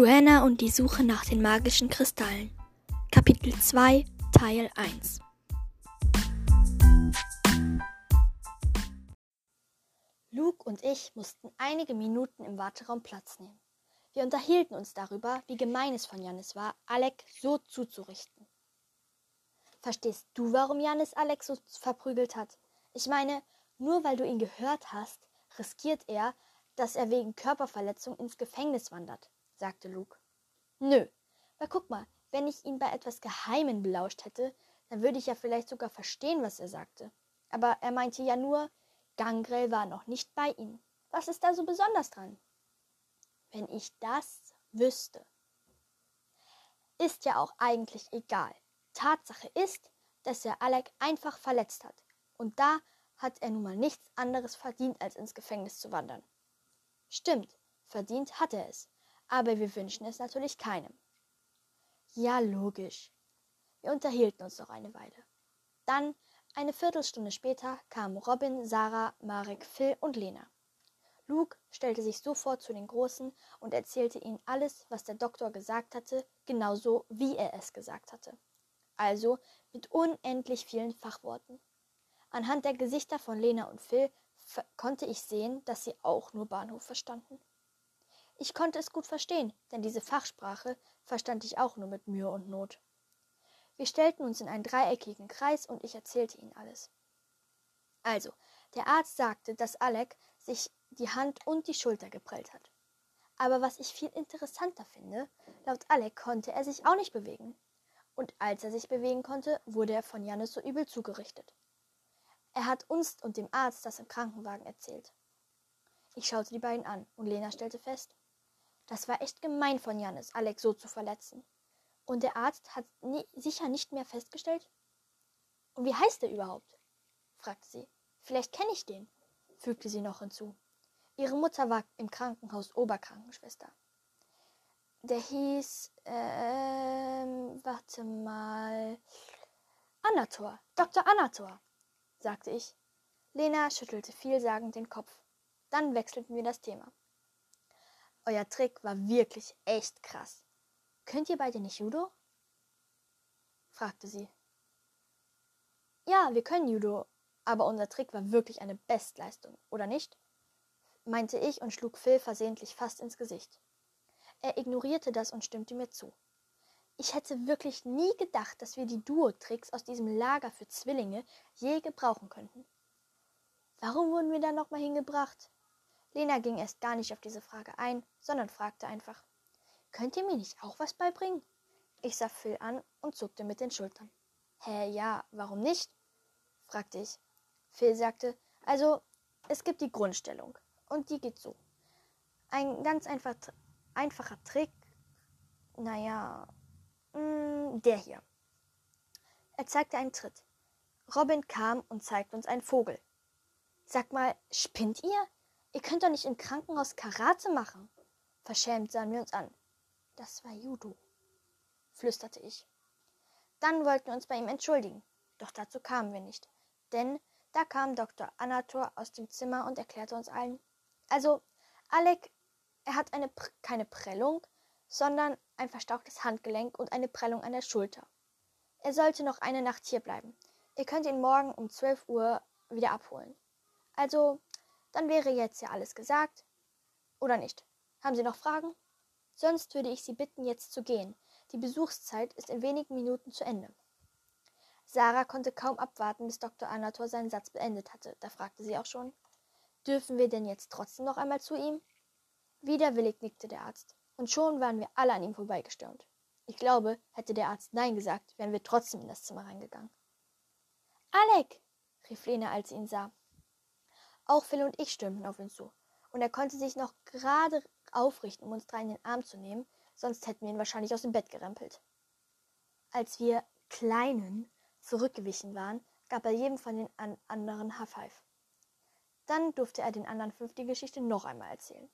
Joanna und die Suche nach den magischen Kristallen. Kapitel 2, Teil 1. Luke und ich mussten einige Minuten im Warteraum Platz nehmen. Wir unterhielten uns darüber, wie gemein es von Janis war, Alec so zuzurichten. Verstehst du, warum Janis Alec so verprügelt hat? Ich meine, nur weil du ihn gehört hast, riskiert er, dass er wegen Körperverletzung ins Gefängnis wandert, sagte Luke. Nö, weil guck mal, wenn ich ihn bei etwas Geheimen belauscht hätte, dann würde ich ja vielleicht sogar verstehen, was er sagte. Aber er meinte ja nur, Gangrel war noch nicht bei ihnen. Was ist da so besonders dran? Wenn ich das wüsste. Ist ja auch eigentlich egal. Tatsache ist, dass er Alec einfach verletzt hat. Und da hat er nun mal nichts anderes verdient, als ins Gefängnis zu wandern. Stimmt, verdient hat er es, aber wir wünschen es natürlich keinem. Ja, logisch. Wir unterhielten uns noch eine Weile. Dann, eine Viertelstunde später, kamen Robin, Sarah, Marek, Phil und Lena. Luke stellte sich sofort zu den Großen und erzählte ihnen alles, was der Doktor gesagt hatte, genauso wie er es gesagt hatte. Also mit unendlich vielen Fachworten. Anhand der Gesichter von Lena und Phil konnte ich sehen, dass sie auch nur Bahnhof verstanden. Ich konnte es gut verstehen, denn diese Fachsprache verstand ich auch nur mit Mühe und Not. Wir stellten uns in einen dreieckigen Kreis und ich erzählte ihnen alles. Also, der Arzt sagte, dass Alec sich die Hand und die Schulter geprellt hat. Aber was ich viel interessanter finde, laut Alec konnte er sich auch nicht bewegen. Und als er sich bewegen konnte, wurde er von Jannis so übel zugerichtet. Er hat uns und dem Arzt das im Krankenwagen erzählt. Ich schaute die beiden an und Lena stellte fest, das war echt gemein von Janis, Alex so zu verletzen. Und der Arzt hat nie, sicher nicht mehr festgestellt? Und wie heißt er überhaupt? fragte sie. Vielleicht kenne ich den, fügte sie noch hinzu. Ihre Mutter war im Krankenhaus Oberkrankenschwester. Der hieß, ähm, warte mal, Anator, Dr. Anator sagte ich. Lena schüttelte vielsagend den Kopf. Dann wechselten wir das Thema. Euer Trick war wirklich echt krass. Könnt ihr beide nicht Judo? fragte sie. Ja, wir können Judo, aber unser Trick war wirklich eine Bestleistung, oder nicht? meinte ich und schlug Phil versehentlich fast ins Gesicht. Er ignorierte das und stimmte mir zu. Ich hätte wirklich nie gedacht, dass wir die Duo-Tricks aus diesem Lager für Zwillinge je gebrauchen könnten. Warum wurden wir da nochmal hingebracht? Lena ging erst gar nicht auf diese Frage ein, sondern fragte einfach: Könnt ihr mir nicht auch was beibringen? Ich sah Phil an und zuckte mit den Schultern. Hä, ja, warum nicht? fragte ich. Phil sagte: Also, es gibt die Grundstellung. Und die geht so. Ein ganz einfach, einfacher Trick. Naja, Mm, der hier. Er zeigte einen Tritt. Robin kam und zeigte uns einen Vogel. Sag mal, spinnt ihr? Ihr könnt doch nicht im Krankenhaus Karate machen. Verschämt sahen wir uns an. Das war Judo, flüsterte ich. Dann wollten wir uns bei ihm entschuldigen, doch dazu kamen wir nicht, denn da kam Dr. Anator aus dem Zimmer und erklärte uns allen. Also, Alec, er hat eine keine Prellung, sondern ein verstauchtes Handgelenk und eine Prellung an der Schulter. Er sollte noch eine Nacht hier bleiben. Ihr könnt ihn morgen um 12 Uhr wieder abholen. Also, dann wäre jetzt ja alles gesagt. Oder nicht? Haben Sie noch Fragen? Sonst würde ich Sie bitten, jetzt zu gehen. Die Besuchszeit ist in wenigen Minuten zu Ende. Sarah konnte kaum abwarten, bis Dr. Anator seinen Satz beendet hatte. Da fragte sie auch schon: Dürfen wir denn jetzt trotzdem noch einmal zu ihm? Widerwillig nickte der Arzt und schon waren wir alle an ihm vorbeigestürmt. Ich glaube, hätte der Arzt Nein gesagt, wären wir trotzdem in das Zimmer reingegangen. Alec! rief Lena, als sie ihn sah. Auch Phil und ich stürmten auf ihn zu, und er konnte sich noch gerade aufrichten, um uns drei in den Arm zu nehmen, sonst hätten wir ihn wahrscheinlich aus dem Bett gerempelt. Als wir Kleinen zurückgewichen waren, gab er jedem von den an anderen High Five. Dann durfte er den anderen fünf die Geschichte noch einmal erzählen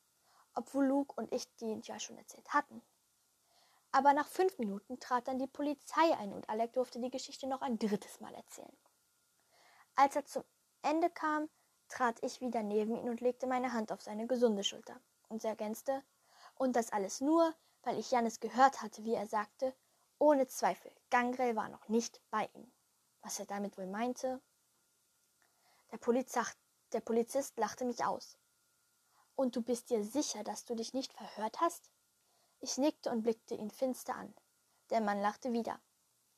obwohl Luke und ich die ja schon erzählt hatten. Aber nach fünf Minuten trat dann die Polizei ein und Alec durfte die Geschichte noch ein drittes Mal erzählen. Als er zum Ende kam, trat ich wieder neben ihn und legte meine Hand auf seine gesunde Schulter und ergänzte, und das alles nur, weil ich Janis gehört hatte, wie er sagte, ohne Zweifel, Gangrel war noch nicht bei ihm. Was er damit wohl meinte? Der, Polizist, der Polizist lachte mich aus. Und du bist dir sicher, dass du dich nicht verhört hast? Ich nickte und blickte ihn finster an. Der Mann lachte wieder.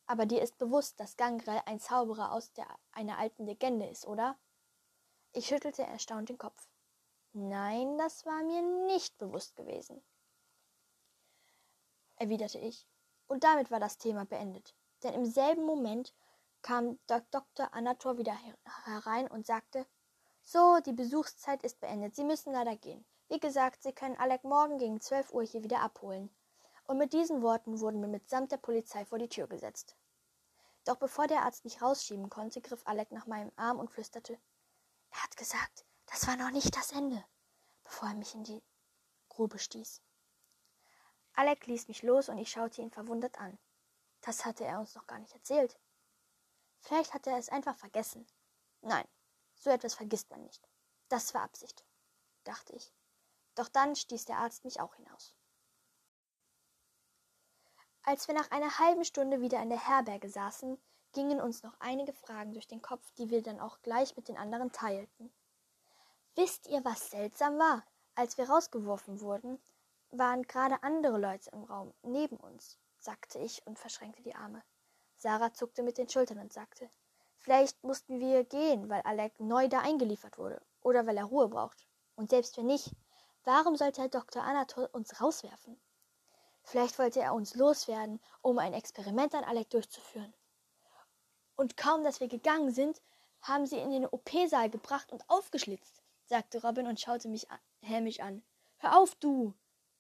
Aber dir ist bewusst, dass Gangrel ein Zauberer aus der, einer alten Legende ist, oder? Ich schüttelte erstaunt den Kopf. Nein, das war mir nicht bewusst gewesen erwiderte ich. Und damit war das Thema beendet. Denn im selben Moment kam Dr. Anator wieder herein und sagte, so, die Besuchszeit ist beendet. Sie müssen leider gehen. Wie gesagt, Sie können Alec morgen gegen 12 Uhr hier wieder abholen. Und mit diesen Worten wurden wir mitsamt der Polizei vor die Tür gesetzt. Doch bevor der Arzt mich rausschieben konnte, griff Alec nach meinem Arm und flüsterte, er hat gesagt, das war noch nicht das Ende, bevor er mich in die Grube stieß. Alec ließ mich los und ich schaute ihn verwundert an. Das hatte er uns noch gar nicht erzählt. Vielleicht hatte er es einfach vergessen. Nein, so etwas vergisst man nicht. Das war Absicht, dachte ich. Doch dann stieß der Arzt mich auch hinaus. Als wir nach einer halben Stunde wieder in der Herberge saßen, gingen uns noch einige Fragen durch den Kopf, die wir dann auch gleich mit den anderen teilten. Wisst ihr, was seltsam war? Als wir rausgeworfen wurden, waren gerade andere Leute im Raum, neben uns, sagte ich und verschränkte die Arme. Sarah zuckte mit den Schultern und sagte, vielleicht mussten wir gehen, weil Alec neu da eingeliefert wurde oder weil er Ruhe braucht. Und selbst wenn nicht, warum sollte Herr Dr. Anatol uns rauswerfen? Vielleicht wollte er uns loswerden, um ein Experiment an Alec durchzuführen. Und kaum, dass wir gegangen sind, haben sie in den OP-Saal gebracht und aufgeschlitzt, sagte Robin und schaute mich hämisch an. Hör auf, du!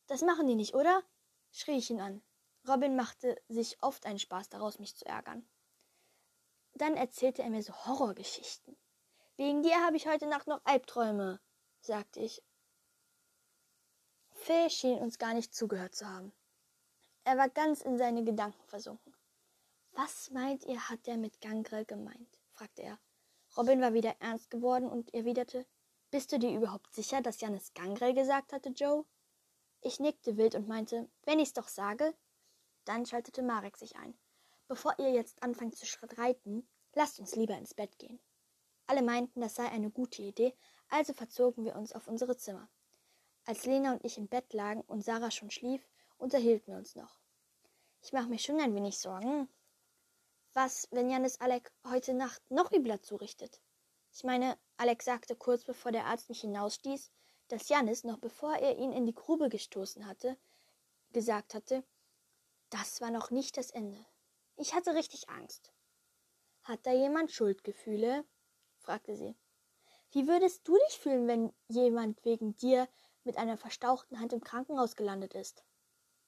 Das machen die nicht, oder? schrie ich ihn an. Robin machte sich oft einen Spaß daraus, mich zu ärgern. Dann erzählte er mir so Horrorgeschichten. Wegen dir habe ich heute Nacht noch Albträume, sagte ich. Phil schien uns gar nicht zugehört zu haben. Er war ganz in seine Gedanken versunken. Was meint ihr, hat er mit Gangrel gemeint? fragte er. Robin war wieder ernst geworden und erwiderte, Bist du dir überhaupt sicher, dass Janis Gangrel gesagt hatte, Joe? Ich nickte wild und meinte, wenn ich's doch sage. Dann schaltete Marek sich ein. Bevor ihr jetzt anfangt zu streiten, lasst uns lieber ins Bett gehen. Alle meinten, das sei eine gute Idee, also verzogen wir uns auf unsere Zimmer. Als Lena und ich im Bett lagen und Sarah schon schlief, unterhielten wir uns noch. Ich mache mir schon ein wenig Sorgen. Was, wenn Janis Alec heute Nacht noch übler zurichtet? Ich meine, Alec sagte kurz bevor der Arzt mich hinausstieß, dass Janis, noch bevor er ihn in die Grube gestoßen hatte, gesagt hatte, das war noch nicht das Ende. Ich hatte richtig Angst. Hat da jemand Schuldgefühle? fragte sie. Wie würdest du dich fühlen, wenn jemand wegen dir mit einer verstauchten Hand im Krankenhaus gelandet ist?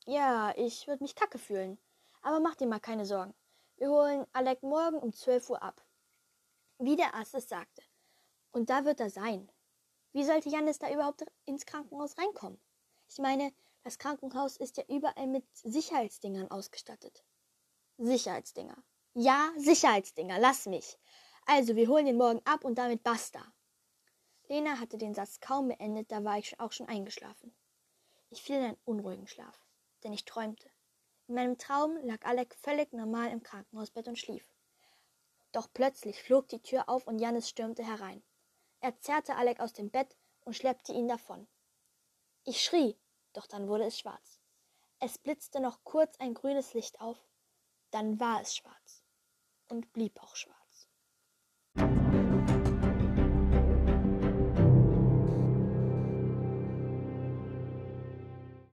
Ja, ich würde mich kacke fühlen. Aber mach dir mal keine Sorgen. Wir holen Alec morgen um 12 Uhr ab. Wie der Arzt es sagte. Und da wird er sein. Wie sollte Janis da überhaupt ins Krankenhaus reinkommen? Ich meine, das Krankenhaus ist ja überall mit Sicherheitsdingern ausgestattet. Sicherheitsdinger. Ja, Sicherheitsdinger, lass mich. Also, wir holen den morgen ab und damit basta. Lena hatte den Satz kaum beendet, da war ich auch schon eingeschlafen. Ich fiel in einen unruhigen Schlaf, denn ich träumte. In meinem Traum lag Alec völlig normal im Krankenhausbett und schlief. Doch plötzlich flog die Tür auf und Janis stürmte herein. Er zerrte Alec aus dem Bett und schleppte ihn davon. Ich schrie, doch dann wurde es schwarz. Es blitzte noch kurz ein grünes Licht auf, dann war es schwarz und blieb auch schwarz.